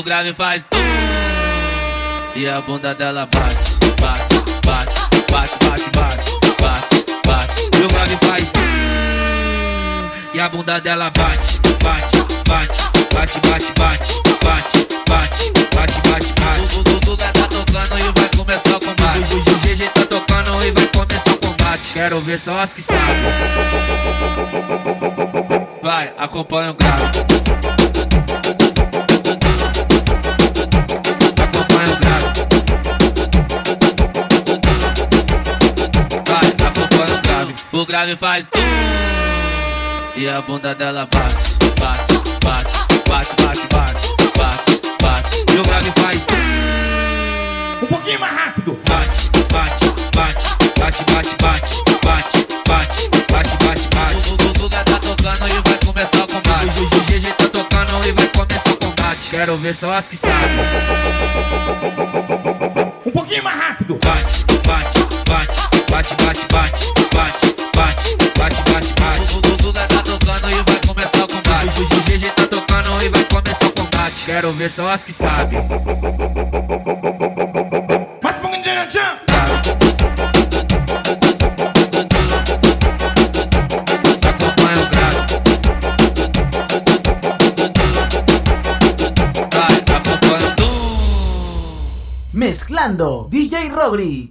grave faz tum. E a bunda dela bate, bate, bate, bate, bate, bate, bate, bate. E o grave faz tum. E a bunda dela bate, bate, bate, bate, bate, bate, bate, bate, bate, bate, bate. O Dudu tá tocando e vai começar o combate. O GG tá tocando e vai começar o combate. Quero ver só as que sabem. Vai, acompanha o grave. O grave. Faz tum. E a bunda dela bate, bate, bate, bate, bate, bate, bate, bate. E o grave faz tum. Um pouquinho mais rápido. Bate, bate, bate, bate, bate, bate, bate, bate, bate, bate, bate. O Dudu tá tocando e vai começar o combate. O GG tá tocando e vai começar o combate. Quero ver só as que sabem. Um pouquinho mais rápido. Bate, bate, bate, bate, bate, bate, bate, Hoje o DJ tá tocando e vai começar o combate. Quero ver só as que sabem. Dia. Mezclando DJ Rogri.